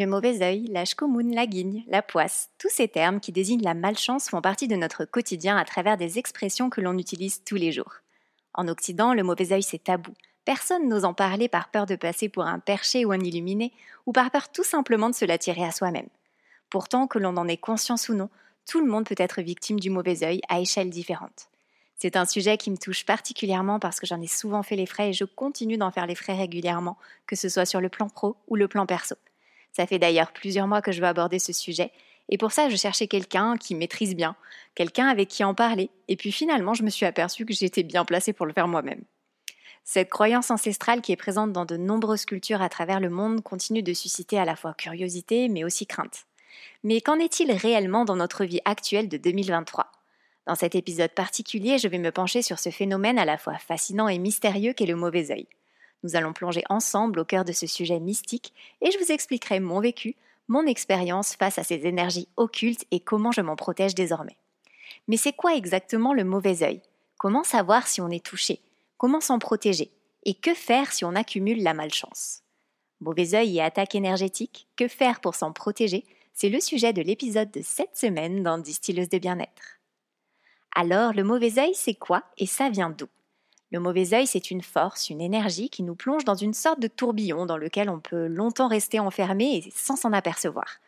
Le mauvais œil, la shkomoun, la guigne, la poisse, tous ces termes qui désignent la malchance font partie de notre quotidien à travers des expressions que l'on utilise tous les jours. En Occident, le mauvais œil c'est tabou. Personne n'ose en parler par peur de passer pour un perché ou un illuminé, ou par peur tout simplement de se l'attirer à soi-même. Pourtant, que l'on en ait conscience ou non, tout le monde peut être victime du mauvais œil à échelles différentes. C'est un sujet qui me touche particulièrement parce que j'en ai souvent fait les frais et je continue d'en faire les frais régulièrement, que ce soit sur le plan pro ou le plan perso. Ça fait d'ailleurs plusieurs mois que je veux aborder ce sujet, et pour ça je cherchais quelqu'un qui maîtrise bien, quelqu'un avec qui en parler, et puis finalement je me suis aperçue que j'étais bien placée pour le faire moi-même. Cette croyance ancestrale qui est présente dans de nombreuses cultures à travers le monde continue de susciter à la fois curiosité mais aussi crainte. Mais qu'en est-il réellement dans notre vie actuelle de 2023 Dans cet épisode particulier, je vais me pencher sur ce phénomène à la fois fascinant et mystérieux qu'est le mauvais œil. Nous allons plonger ensemble au cœur de ce sujet mystique et je vous expliquerai mon vécu, mon expérience face à ces énergies occultes et comment je m'en protège désormais. Mais c'est quoi exactement le mauvais œil? Comment savoir si on est touché? Comment s'en protéger? Et que faire si on accumule la malchance? Mauvais œil et attaque énergétique, que faire pour s'en protéger? C'est le sujet de l'épisode de cette semaine dans Distilleuse de bien-être. Alors, le mauvais œil, c'est quoi? Et ça vient d'où? Le mauvais œil, c'est une force, une énergie qui nous plonge dans une sorte de tourbillon dans lequel on peut longtemps rester enfermé sans s'en apercevoir.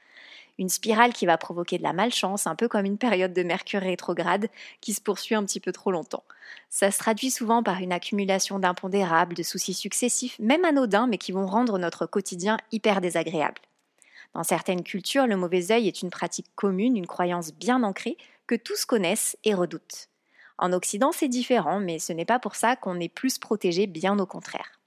Une spirale qui va provoquer de la malchance, un peu comme une période de mercure rétrograde qui se poursuit un petit peu trop longtemps. Ça se traduit souvent par une accumulation d'impondérables, de soucis successifs, même anodins, mais qui vont rendre notre quotidien hyper désagréable. Dans certaines cultures, le mauvais œil est une pratique commune, une croyance bien ancrée que tous connaissent et redoutent. En Occident, c'est différent, mais ce n'est pas pour ça qu'on est plus protégé, bien au contraire.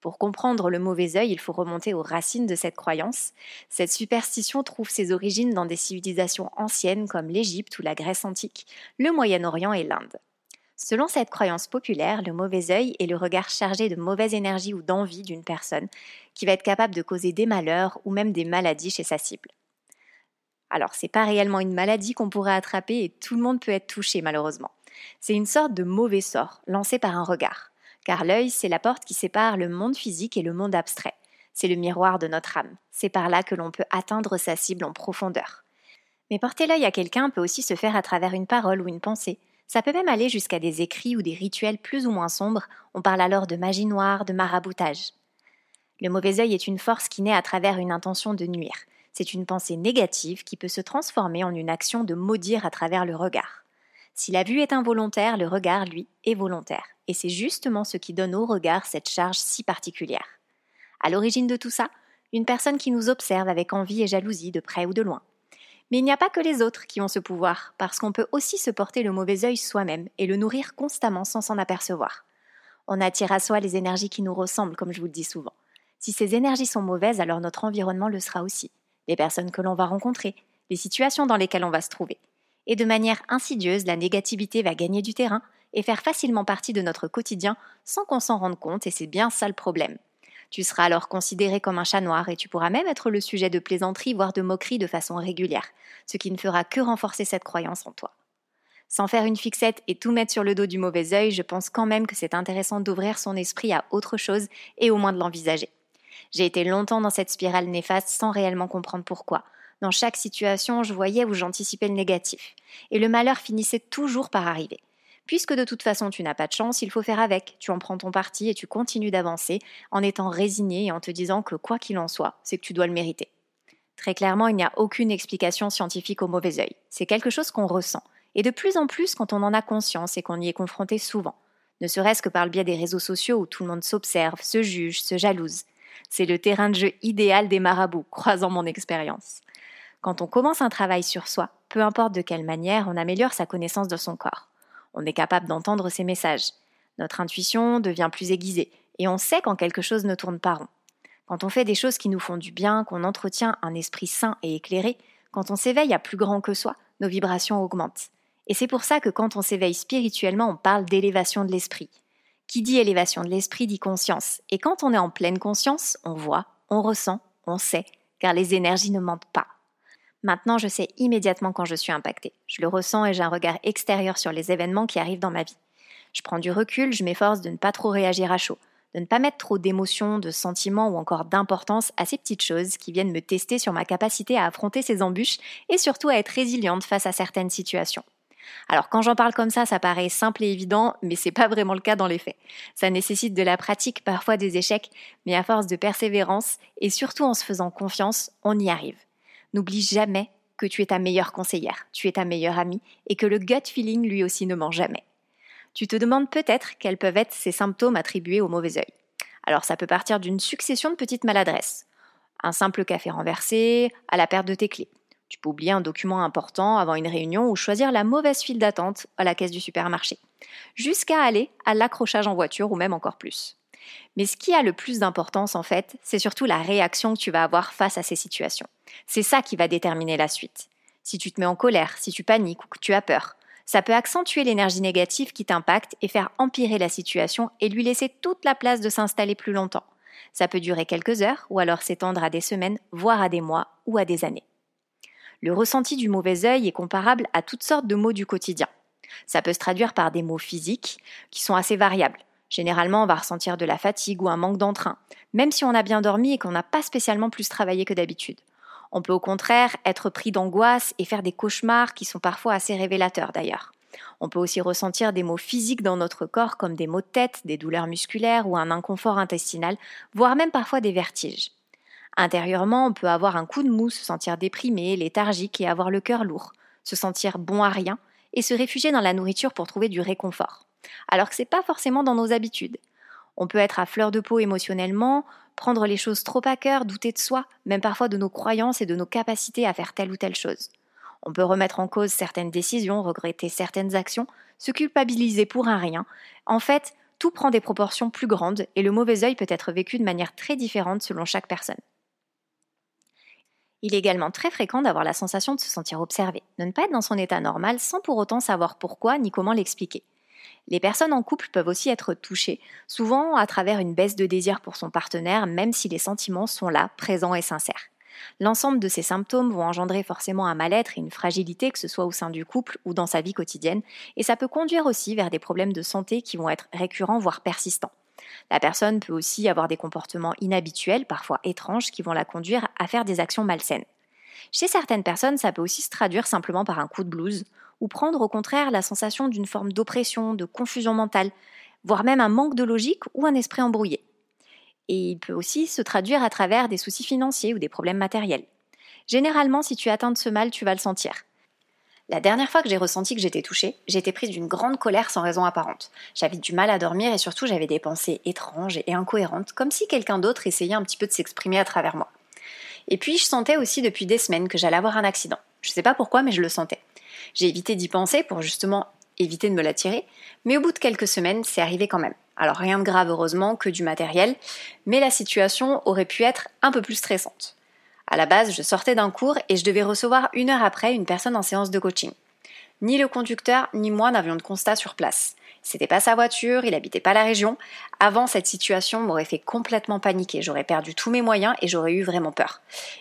Pour comprendre le mauvais œil, il faut remonter aux racines de cette croyance. Cette superstition trouve ses origines dans des civilisations anciennes comme l'Égypte ou la Grèce antique, le Moyen-Orient et l'Inde. Selon cette croyance populaire, le mauvais œil est le regard chargé de mauvaise énergie ou d'envie d'une personne qui va être capable de causer des malheurs ou même des maladies chez sa cible. Alors, c'est pas réellement une maladie qu'on pourrait attraper et tout le monde peut être touché malheureusement. C'est une sorte de mauvais sort lancé par un regard, car l'œil, c'est la porte qui sépare le monde physique et le monde abstrait. C'est le miroir de notre âme. C'est par là que l'on peut atteindre sa cible en profondeur. Mais porter l'œil à quelqu'un peut aussi se faire à travers une parole ou une pensée. Ça peut même aller jusqu'à des écrits ou des rituels plus ou moins sombres. On parle alors de magie noire, de maraboutage. Le mauvais œil est une force qui naît à travers une intention de nuire. C'est une pensée négative qui peut se transformer en une action de maudire à travers le regard. Si la vue est involontaire, le regard, lui, est volontaire. Et c'est justement ce qui donne au regard cette charge si particulière. À l'origine de tout ça, une personne qui nous observe avec envie et jalousie de près ou de loin. Mais il n'y a pas que les autres qui ont ce pouvoir, parce qu'on peut aussi se porter le mauvais œil soi-même et le nourrir constamment sans s'en apercevoir. On attire à soi les énergies qui nous ressemblent, comme je vous le dis souvent. Si ces énergies sont mauvaises, alors notre environnement le sera aussi. Les personnes que l'on va rencontrer, les situations dans lesquelles on va se trouver et de manière insidieuse, la négativité va gagner du terrain et faire facilement partie de notre quotidien sans qu'on s'en rende compte, et c'est bien ça le problème. Tu seras alors considéré comme un chat noir et tu pourras même être le sujet de plaisanteries, voire de moqueries de façon régulière, ce qui ne fera que renforcer cette croyance en toi. Sans faire une fixette et tout mettre sur le dos du mauvais œil, je pense quand même que c'est intéressant d'ouvrir son esprit à autre chose et au moins de l'envisager. J'ai été longtemps dans cette spirale néfaste sans réellement comprendre pourquoi, dans chaque situation, je voyais où j'anticipais le négatif. Et le malheur finissait toujours par arriver. Puisque de toute façon tu n'as pas de chance, il faut faire avec. Tu en prends ton parti et tu continues d'avancer en étant résigné et en te disant que quoi qu'il en soit, c'est que tu dois le mériter. Très clairement, il n'y a aucune explication scientifique au mauvais œil. C'est quelque chose qu'on ressent. Et de plus en plus quand on en a conscience et qu'on y est confronté souvent. Ne serait-ce que par le biais des réseaux sociaux où tout le monde s'observe, se juge, se jalouse. C'est le terrain de jeu idéal des marabouts, croisant mon expérience. Quand on commence un travail sur soi, peu importe de quelle manière, on améliore sa connaissance de son corps. On est capable d'entendre ses messages. Notre intuition devient plus aiguisée et on sait quand quelque chose ne tourne pas rond. Quand on fait des choses qui nous font du bien, qu'on entretient un esprit sain et éclairé, quand on s'éveille à plus grand que soi, nos vibrations augmentent. Et c'est pour ça que quand on s'éveille spirituellement, on parle d'élévation de l'esprit. Qui dit élévation de l'esprit dit conscience. Et quand on est en pleine conscience, on voit, on ressent, on sait, car les énergies ne mentent pas. Maintenant, je sais immédiatement quand je suis impactée. Je le ressens et j'ai un regard extérieur sur les événements qui arrivent dans ma vie. Je prends du recul, je m'efforce de ne pas trop réagir à chaud, de ne pas mettre trop d'émotions, de sentiments ou encore d'importance à ces petites choses qui viennent me tester sur ma capacité à affronter ces embûches et surtout à être résiliente face à certaines situations. Alors quand j'en parle comme ça, ça paraît simple et évident, mais c'est pas vraiment le cas dans les faits. Ça nécessite de la pratique, parfois des échecs, mais à force de persévérance et surtout en se faisant confiance, on y arrive. N'oublie jamais que tu es ta meilleure conseillère, tu es ta meilleure amie et que le gut feeling lui aussi ne ment jamais. Tu te demandes peut-être quels peuvent être ces symptômes attribués au mauvais œil. Alors ça peut partir d'une succession de petites maladresses. Un simple café renversé, à la perte de tes clés, tu peux oublier un document important avant une réunion ou choisir la mauvaise file d'attente à la caisse du supermarché, jusqu'à aller à l'accrochage en voiture ou même encore plus. Mais ce qui a le plus d'importance en fait, c'est surtout la réaction que tu vas avoir face à ces situations. C'est ça qui va déterminer la suite. Si tu te mets en colère, si tu paniques ou que tu as peur, ça peut accentuer l'énergie négative qui t'impacte et faire empirer la situation et lui laisser toute la place de s'installer plus longtemps. Ça peut durer quelques heures ou alors s'étendre à des semaines, voire à des mois ou à des années. Le ressenti du mauvais œil est comparable à toutes sortes de mots du quotidien. Ça peut se traduire par des mots physiques qui sont assez variables. Généralement, on va ressentir de la fatigue ou un manque d'entrain, même si on a bien dormi et qu'on n'a pas spécialement plus travaillé que d'habitude. On peut au contraire être pris d'angoisse et faire des cauchemars qui sont parfois assez révélateurs d'ailleurs. On peut aussi ressentir des maux physiques dans notre corps comme des maux de tête, des douleurs musculaires ou un inconfort intestinal, voire même parfois des vertiges. Intérieurement, on peut avoir un coup de mou, se sentir déprimé, léthargique et avoir le cœur lourd, se sentir bon à rien et se réfugier dans la nourriture pour trouver du réconfort. Alors que c'est pas forcément dans nos habitudes. On peut être à fleur de peau émotionnellement, prendre les choses trop à cœur, douter de soi, même parfois de nos croyances et de nos capacités à faire telle ou telle chose. On peut remettre en cause certaines décisions, regretter certaines actions, se culpabiliser pour un rien. En fait, tout prend des proportions plus grandes et le mauvais œil peut être vécu de manière très différente selon chaque personne. Il est également très fréquent d'avoir la sensation de se sentir observé, de ne pas être dans son état normal sans pour autant savoir pourquoi ni comment l'expliquer. Les personnes en couple peuvent aussi être touchées, souvent à travers une baisse de désir pour son partenaire, même si les sentiments sont là, présents et sincères. L'ensemble de ces symptômes vont engendrer forcément un mal-être et une fragilité, que ce soit au sein du couple ou dans sa vie quotidienne, et ça peut conduire aussi vers des problèmes de santé qui vont être récurrents, voire persistants. La personne peut aussi avoir des comportements inhabituels, parfois étranges, qui vont la conduire à faire des actions malsaines. Chez certaines personnes, ça peut aussi se traduire simplement par un coup de blues, ou prendre au contraire la sensation d'une forme d'oppression, de confusion mentale, voire même un manque de logique ou un esprit embrouillé. Et il peut aussi se traduire à travers des soucis financiers ou des problèmes matériels. Généralement, si tu atteins de ce mal, tu vas le sentir. La dernière fois que j'ai ressenti que j'étais touchée, j'étais prise d'une grande colère sans raison apparente. J'avais du mal à dormir et surtout j'avais des pensées étranges et incohérentes, comme si quelqu'un d'autre essayait un petit peu de s'exprimer à travers moi. Et puis je sentais aussi depuis des semaines que j'allais avoir un accident. Je sais pas pourquoi, mais je le sentais. J'ai évité d'y penser pour justement éviter de me l'attirer, mais au bout de quelques semaines, c'est arrivé quand même. Alors rien de grave heureusement que du matériel, mais la situation aurait pu être un peu plus stressante. À la base, je sortais d'un cours et je devais recevoir une heure après une personne en séance de coaching. Ni le conducteur ni moi n'avions de constat sur place. C'était pas sa voiture, il habitait pas la région. Avant, cette situation m'aurait fait complètement paniquer. J'aurais perdu tous mes moyens et j'aurais eu vraiment peur.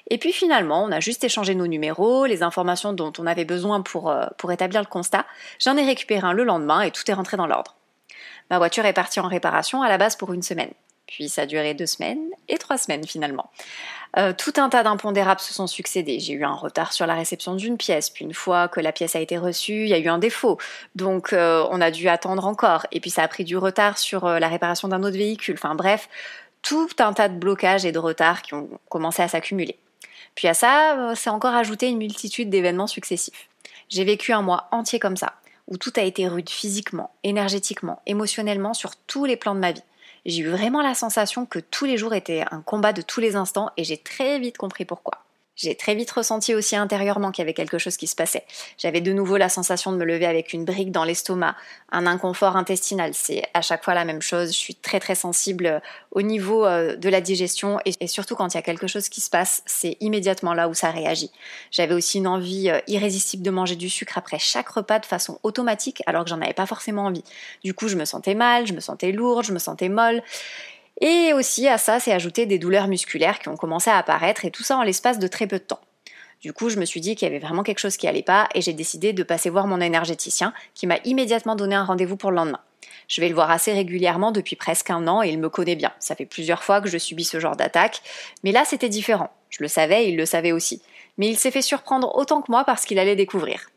Et puis finalement, on a juste échangé nos numéros, les informations dont on avait besoin pour, euh, pour établir le constat. J'en ai récupéré un le lendemain et tout est rentré dans l'ordre. Ma voiture est partie en réparation à la base pour une semaine. Puis ça a duré deux semaines et trois semaines finalement. Euh, tout un tas d'impondérables se sont succédés. J'ai eu un retard sur la réception d'une pièce, puis une fois que la pièce a été reçue, il y a eu un défaut. Donc euh, on a dû attendre encore. Et puis ça a pris du retard sur euh, la réparation d'un autre véhicule. Enfin bref, tout un tas de blocages et de retards qui ont commencé à s'accumuler. Puis à ça, c'est encore ajouté une multitude d'événements successifs. J'ai vécu un mois entier comme ça, où tout a été rude physiquement, énergétiquement, émotionnellement, sur tous les plans de ma vie j'ai eu vraiment la sensation que tous les jours étaient un combat de tous les instants et j'ai très vite compris pourquoi. J'ai très vite ressenti aussi intérieurement qu'il y avait quelque chose qui se passait. J'avais de nouveau la sensation de me lever avec une brique dans l'estomac, un inconfort intestinal. C'est à chaque fois la même chose. Je suis très très sensible euh, au niveau euh, de la digestion et surtout quand il y a quelque chose qui se passe, c'est immédiatement là où ça réagit. J'avais aussi une envie euh, irrésistible de manger du sucre après chaque repas de façon automatique alors que j'en avais pas forcément envie. Du coup, je me sentais mal, je me sentais lourde, je me sentais molle. Et aussi à ça, c'est ajouté des douleurs musculaires qui ont commencé à apparaître et tout ça en l'espace de très peu de temps. Du coup, je me suis dit qu'il y avait vraiment quelque chose qui allait pas et j'ai décidé de passer voir mon énergéticien qui m'a immédiatement donné un rendez-vous pour le lendemain. Je vais le voir assez régulièrement depuis presque un an et il me connaît bien. Ça fait plusieurs fois que je subis ce genre d'attaque, mais là c'était différent. Je le savais, il le savait aussi. Mais il s'est fait surprendre autant que moi parce qu'il allait découvrir.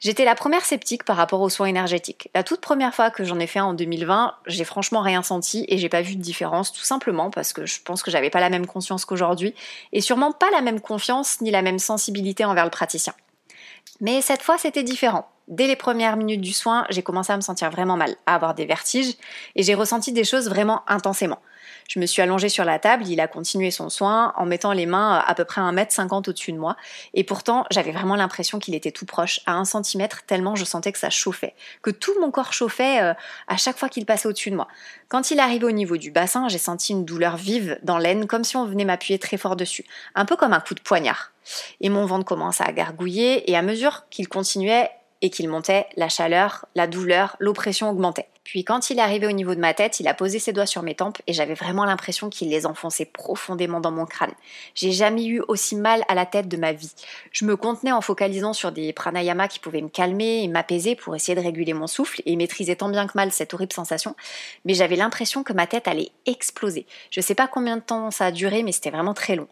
J'étais la première sceptique par rapport aux soins énergétiques. La toute première fois que j'en ai fait en 2020, j'ai franchement rien senti et j'ai pas vu de différence, tout simplement parce que je pense que j'avais pas la même conscience qu'aujourd'hui et sûrement pas la même confiance ni la même sensibilité envers le praticien. Mais cette fois, c'était différent. Dès les premières minutes du soin, j'ai commencé à me sentir vraiment mal, à avoir des vertiges, et j'ai ressenti des choses vraiment intensément. Je me suis allongée sur la table, il a continué son soin en mettant les mains à peu près un mètre cinquante au-dessus de moi. Et pourtant, j'avais vraiment l'impression qu'il était tout proche, à un centimètre, tellement je sentais que ça chauffait, que tout mon corps chauffait euh, à chaque fois qu'il passait au-dessus de moi. Quand il arrivait au niveau du bassin, j'ai senti une douleur vive dans l'aine, comme si on venait m'appuyer très fort dessus, un peu comme un coup de poignard. Et mon ventre commença à gargouiller, et à mesure qu'il continuait, et qu'il montait, la chaleur, la douleur, l'oppression augmentait. Puis quand il est arrivé au niveau de ma tête, il a posé ses doigts sur mes tempes et j'avais vraiment l'impression qu'il les enfonçait profondément dans mon crâne. J'ai jamais eu aussi mal à la tête de ma vie. Je me contenais en focalisant sur des pranayamas qui pouvaient me calmer et m'apaiser pour essayer de réguler mon souffle et maîtriser tant bien que mal cette horrible sensation, mais j'avais l'impression que ma tête allait exploser. Je sais pas combien de temps ça a duré, mais c'était vraiment très long.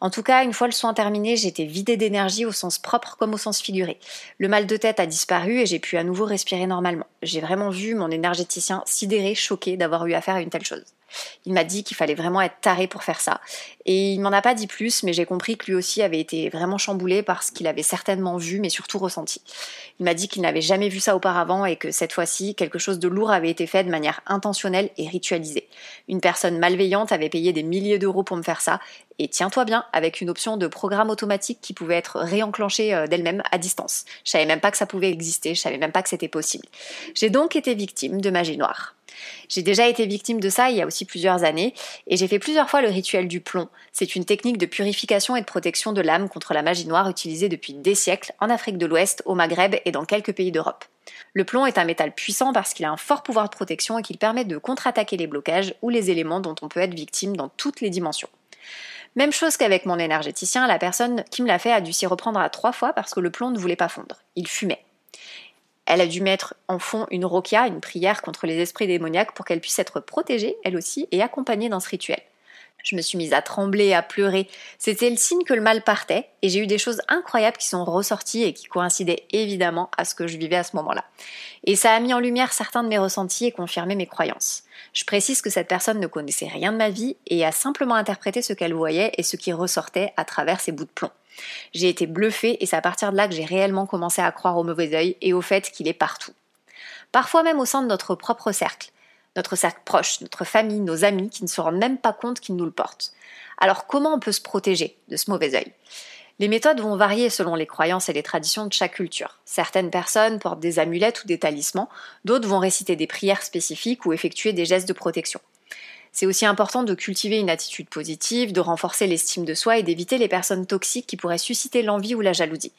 En tout cas, une fois le soin terminé, j'étais vidée d'énergie au sens propre comme au sens figuré. Le mal de tête a disparu et j'ai pu à nouveau respirer normalement. J'ai vraiment vu mon énergéticien sidéré, choqué d'avoir eu affaire à une telle chose. Il m'a dit qu'il fallait vraiment être taré pour faire ça. Et il m'en a pas dit plus, mais j'ai compris que lui aussi avait été vraiment chamboulé par ce qu'il avait certainement vu, mais surtout ressenti. Il m'a dit qu'il n'avait jamais vu ça auparavant et que cette fois-ci, quelque chose de lourd avait été fait de manière intentionnelle et ritualisée. Une personne malveillante avait payé des milliers d'euros pour me faire ça, et tiens-toi bien, avec une option de programme automatique qui pouvait être réenclenchée euh, d'elle-même à distance. Je savais même pas que ça pouvait exister, je savais même pas que c'était possible. J'ai donc été victime de magie noire. J'ai déjà été victime de ça il y a aussi plusieurs années, et j'ai fait plusieurs fois le rituel du plomb. C'est une technique de purification et de protection de l'âme contre la magie noire utilisée depuis des siècles en Afrique de l'Ouest, au Maghreb et dans quelques pays d'Europe. Le plomb est un métal puissant parce qu'il a un fort pouvoir de protection et qu'il permet de contre-attaquer les blocages ou les éléments dont on peut être victime dans toutes les dimensions. Même chose qu'avec mon énergéticien, la personne qui me l'a fait a dû s'y reprendre à trois fois parce que le plomb ne voulait pas fondre. Il fumait. Elle a dû mettre en fond une rokia, une prière contre les esprits démoniaques pour qu'elle puisse être protégée, elle aussi, et accompagnée dans ce rituel. Je me suis mise à trembler, à pleurer. C'était le signe que le mal partait, et j'ai eu des choses incroyables qui sont ressorties et qui coïncidaient évidemment à ce que je vivais à ce moment-là. Et ça a mis en lumière certains de mes ressentis et confirmé mes croyances. Je précise que cette personne ne connaissait rien de ma vie et a simplement interprété ce qu'elle voyait et ce qui ressortait à travers ces bouts de plomb. J'ai été bluffée et c'est à partir de là que j'ai réellement commencé à croire au mauvais œil et au fait qu'il est partout. Parfois même au sein de notre propre cercle, notre cercle proche, notre famille, nos amis qui ne se rendent même pas compte qu'ils nous le portent. Alors comment on peut se protéger de ce mauvais œil? Les méthodes vont varier selon les croyances et les traditions de chaque culture. Certaines personnes portent des amulettes ou des talismans, d'autres vont réciter des prières spécifiques ou effectuer des gestes de protection. C'est aussi important de cultiver une attitude positive, de renforcer l'estime de soi et d'éviter les personnes toxiques qui pourraient susciter l'envie ou la jalousie.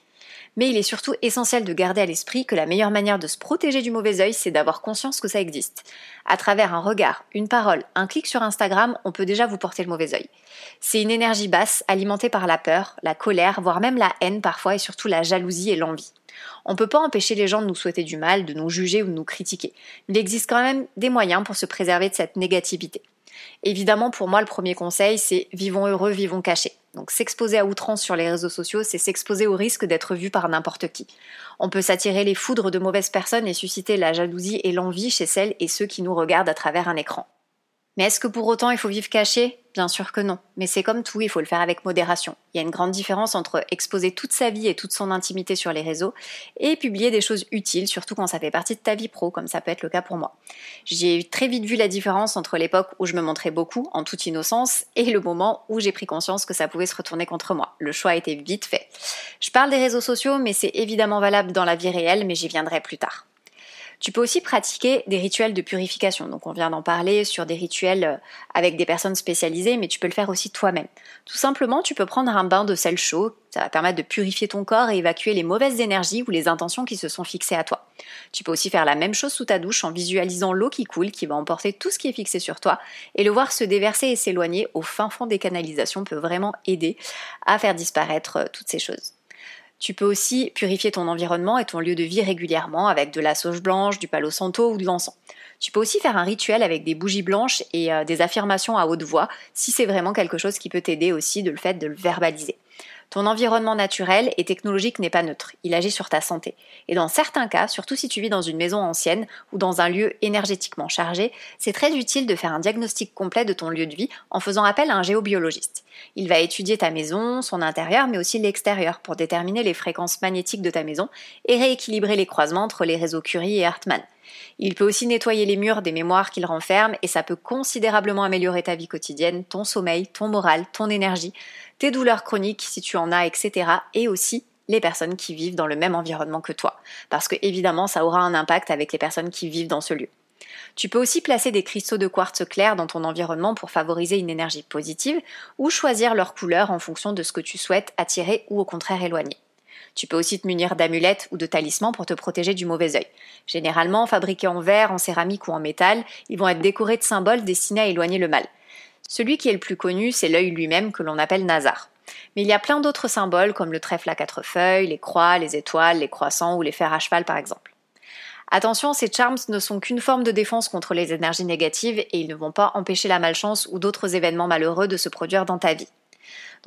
Mais il est surtout essentiel de garder à l'esprit que la meilleure manière de se protéger du mauvais œil, c'est d'avoir conscience que ça existe. À travers un regard, une parole, un clic sur Instagram, on peut déjà vous porter le mauvais œil. C'est une énergie basse, alimentée par la peur, la colère, voire même la haine parfois, et surtout la jalousie et l'envie. On ne peut pas empêcher les gens de nous souhaiter du mal, de nous juger ou de nous critiquer. Il existe quand même des moyens pour se préserver de cette négativité. Évidemment, pour moi, le premier conseil, c'est vivons heureux, vivons cachés. Donc s'exposer à outrance sur les réseaux sociaux, c'est s'exposer au risque d'être vu par n'importe qui. On peut s'attirer les foudres de mauvaises personnes et susciter la jalousie et l'envie chez celles et ceux qui nous regardent à travers un écran. Mais est-ce que pour autant il faut vivre caché? Bien sûr que non. Mais c'est comme tout, il faut le faire avec modération. Il y a une grande différence entre exposer toute sa vie et toute son intimité sur les réseaux et publier des choses utiles, surtout quand ça fait partie de ta vie pro, comme ça peut être le cas pour moi. J'ai très vite vu la différence entre l'époque où je me montrais beaucoup, en toute innocence, et le moment où j'ai pris conscience que ça pouvait se retourner contre moi. Le choix a été vite fait. Je parle des réseaux sociaux, mais c'est évidemment valable dans la vie réelle, mais j'y viendrai plus tard. Tu peux aussi pratiquer des rituels de purification. Donc on vient d'en parler sur des rituels euh, avec des personnes spécialisées, mais tu peux le faire aussi toi-même. Tout simplement, tu peux prendre un bain de sel chaud. Ça va permettre de purifier ton corps et évacuer les mauvaises énergies ou les intentions qui se sont fixées à toi. Tu peux aussi faire la même chose sous ta douche en visualisant l'eau qui coule, qui va emporter tout ce qui est fixé sur toi, et le voir se déverser et s'éloigner au fin fond des canalisations peut vraiment aider à faire disparaître euh, toutes ces choses. Tu peux aussi purifier ton environnement et ton lieu de vie régulièrement avec de la sauge blanche, du palo santo ou de l'encens. Tu peux aussi faire un rituel avec des bougies blanches et euh, des affirmations à haute voix si c'est vraiment quelque chose qui peut t'aider aussi de le fait de le verbaliser. Ton environnement naturel et technologique n'est pas neutre, il agit sur ta santé. Et dans certains cas, surtout si tu vis dans une maison ancienne ou dans un lieu énergétiquement chargé, c'est très utile de faire un diagnostic complet de ton lieu de vie en faisant appel à un géobiologiste. Il va étudier ta maison, son intérieur, mais aussi l'extérieur pour déterminer les fréquences magnétiques de ta maison et rééquilibrer les croisements entre les réseaux Curie et Hartmann. Il peut aussi nettoyer les murs des mémoires qu'il renferme et ça peut considérablement améliorer ta vie quotidienne, ton sommeil, ton moral, ton énergie, tes douleurs chroniques si tu en as, etc. et aussi les personnes qui vivent dans le même environnement que toi. Parce que évidemment, ça aura un impact avec les personnes qui vivent dans ce lieu. Tu peux aussi placer des cristaux de quartz clair dans ton environnement pour favoriser une énergie positive ou choisir leur couleur en fonction de ce que tu souhaites attirer ou au contraire éloigner. Tu peux aussi te munir d'amulettes ou de talismans pour te protéger du mauvais œil. Généralement fabriqués en verre, en céramique ou en métal, ils vont être décorés de symboles destinés à éloigner le mal. Celui qui est le plus connu, c'est l'œil lui-même que l'on appelle Nazar. Mais il y a plein d'autres symboles comme le trèfle à quatre feuilles, les croix, les étoiles, les croissants ou les fers à cheval par exemple. Attention, ces charms ne sont qu'une forme de défense contre les énergies négatives et ils ne vont pas empêcher la malchance ou d'autres événements malheureux de se produire dans ta vie.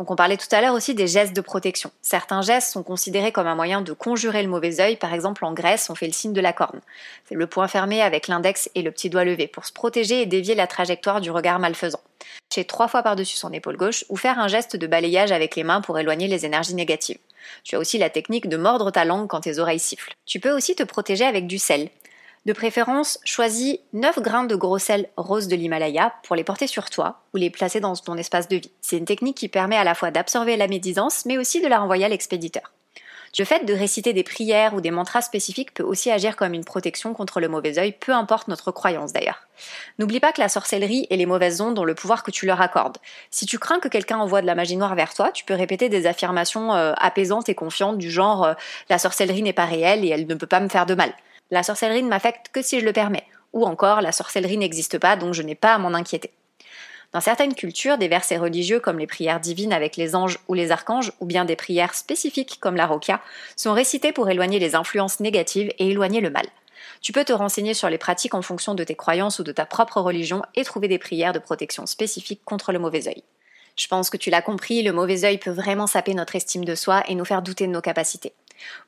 Donc on parlait tout à l'heure aussi des gestes de protection. Certains gestes sont considérés comme un moyen de conjurer le mauvais œil. Par exemple, en Grèce, on fait le signe de la corne. C'est le point fermé avec l'index et le petit doigt levé pour se protéger et dévier la trajectoire du regard malfaisant. Chez trois fois par-dessus son épaule gauche ou faire un geste de balayage avec les mains pour éloigner les énergies négatives. Tu as aussi la technique de mordre ta langue quand tes oreilles sifflent. Tu peux aussi te protéger avec du sel. De préférence, choisis 9 grains de gros sel rose de l'Himalaya pour les porter sur toi ou les placer dans ton espace de vie. C'est une technique qui permet à la fois d'absorber la médisance mais aussi de la renvoyer à l'expéditeur. Le fait de réciter des prières ou des mantras spécifiques peut aussi agir comme une protection contre le mauvais œil, peu importe notre croyance d'ailleurs. N'oublie pas que la sorcellerie et les mauvaises ondes ont le pouvoir que tu leur accordes. Si tu crains que quelqu'un envoie de la magie noire vers toi, tu peux répéter des affirmations euh, apaisantes et confiantes du genre euh, la sorcellerie n'est pas réelle et elle ne peut pas me faire de mal. La sorcellerie ne m'affecte que si je le permets. Ou encore, la sorcellerie n'existe pas, donc je n'ai pas à m'en inquiéter. Dans certaines cultures, des versets religieux comme les prières divines avec les anges ou les archanges, ou bien des prières spécifiques comme la rokia, sont récités pour éloigner les influences négatives et éloigner le mal. Tu peux te renseigner sur les pratiques en fonction de tes croyances ou de ta propre religion et trouver des prières de protection spécifiques contre le mauvais œil. Je pense que tu l'as compris, le mauvais œil peut vraiment saper notre estime de soi et nous faire douter de nos capacités.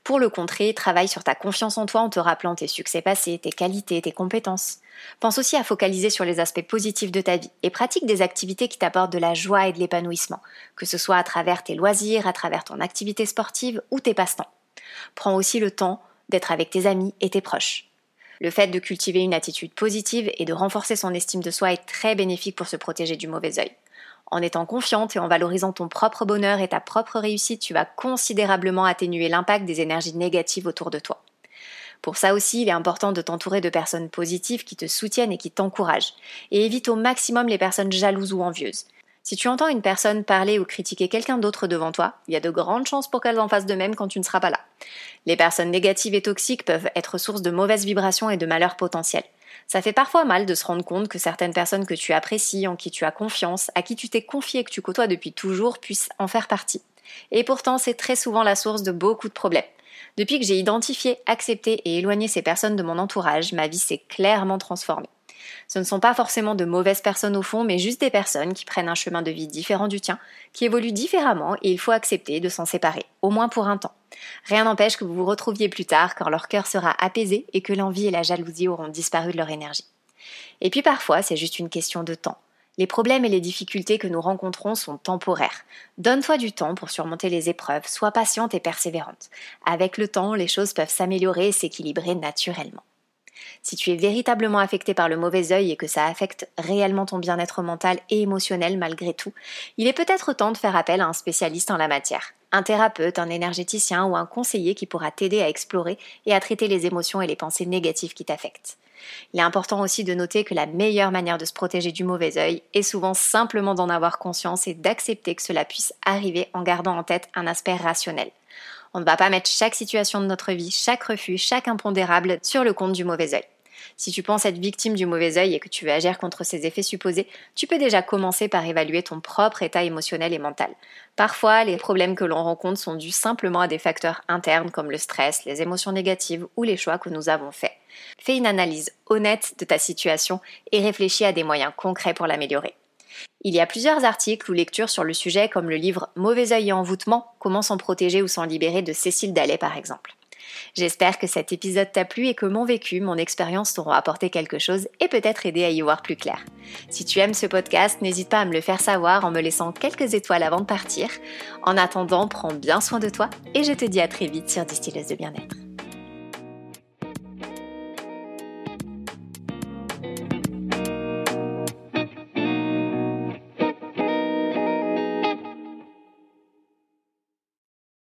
Pour le contrer, travaille sur ta confiance en toi en te rappelant tes succès passés, tes qualités, tes compétences. Pense aussi à focaliser sur les aspects positifs de ta vie et pratique des activités qui t'apportent de la joie et de l'épanouissement, que ce soit à travers tes loisirs, à travers ton activité sportive ou tes passe-temps. Prends aussi le temps d'être avec tes amis et tes proches. Le fait de cultiver une attitude positive et de renforcer son estime de soi est très bénéfique pour se protéger du mauvais œil. En étant confiante et en valorisant ton propre bonheur et ta propre réussite, tu vas considérablement atténuer l'impact des énergies négatives autour de toi. Pour ça aussi, il est important de t'entourer de personnes positives qui te soutiennent et qui t'encouragent. Et évite au maximum les personnes jalouses ou envieuses. Si tu entends une personne parler ou critiquer quelqu'un d'autre devant toi, il y a de grandes chances pour qu'elle en fasse de même quand tu ne seras pas là. Les personnes négatives et toxiques peuvent être source de mauvaises vibrations et de malheurs potentiels. Ça fait parfois mal de se rendre compte que certaines personnes que tu apprécies, en qui tu as confiance, à qui tu t'es confié et que tu côtoies depuis toujours puissent en faire partie. Et pourtant, c'est très souvent la source de beaucoup de problèmes. Depuis que j'ai identifié, accepté et éloigné ces personnes de mon entourage, ma vie s'est clairement transformée. Ce ne sont pas forcément de mauvaises personnes au fond, mais juste des personnes qui prennent un chemin de vie différent du tien, qui évoluent différemment et il faut accepter de s'en séparer, au moins pour un temps. Rien n'empêche que vous vous retrouviez plus tard quand leur cœur sera apaisé et que l'envie et la jalousie auront disparu de leur énergie. Et puis parfois, c'est juste une question de temps. Les problèmes et les difficultés que nous rencontrons sont temporaires. Donne-toi du temps pour surmonter les épreuves, sois patiente et persévérante. Avec le temps, les choses peuvent s'améliorer et s'équilibrer naturellement. Si tu es véritablement affecté par le mauvais œil et que ça affecte réellement ton bien-être mental et émotionnel malgré tout, il est peut-être temps de faire appel à un spécialiste en la matière. Un thérapeute, un énergéticien ou un conseiller qui pourra t'aider à explorer et à traiter les émotions et les pensées négatives qui t'affectent. Il est important aussi de noter que la meilleure manière de se protéger du mauvais œil est souvent simplement d'en avoir conscience et d'accepter que cela puisse arriver en gardant en tête un aspect rationnel. On ne va pas mettre chaque situation de notre vie, chaque refus, chaque impondérable sur le compte du mauvais œil. Si tu penses être victime du mauvais œil et que tu veux agir contre ses effets supposés, tu peux déjà commencer par évaluer ton propre état émotionnel et mental. Parfois, les problèmes que l'on rencontre sont dus simplement à des facteurs internes comme le stress, les émotions négatives ou les choix que nous avons faits. Fais une analyse honnête de ta situation et réfléchis à des moyens concrets pour l'améliorer. Il y a plusieurs articles ou lectures sur le sujet comme le livre Mauvais œil et envoûtement, comment s'en protéger ou s'en libérer de Cécile Dallet par exemple. J'espère que cet épisode t'a plu et que mon vécu, mon expérience t'auront apporté quelque chose et peut-être aidé à y voir plus clair. Si tu aimes ce podcast, n'hésite pas à me le faire savoir en me laissant quelques étoiles avant de partir. En attendant, prends bien soin de toi et je te dis à très vite sur Distilleuse de bien-être.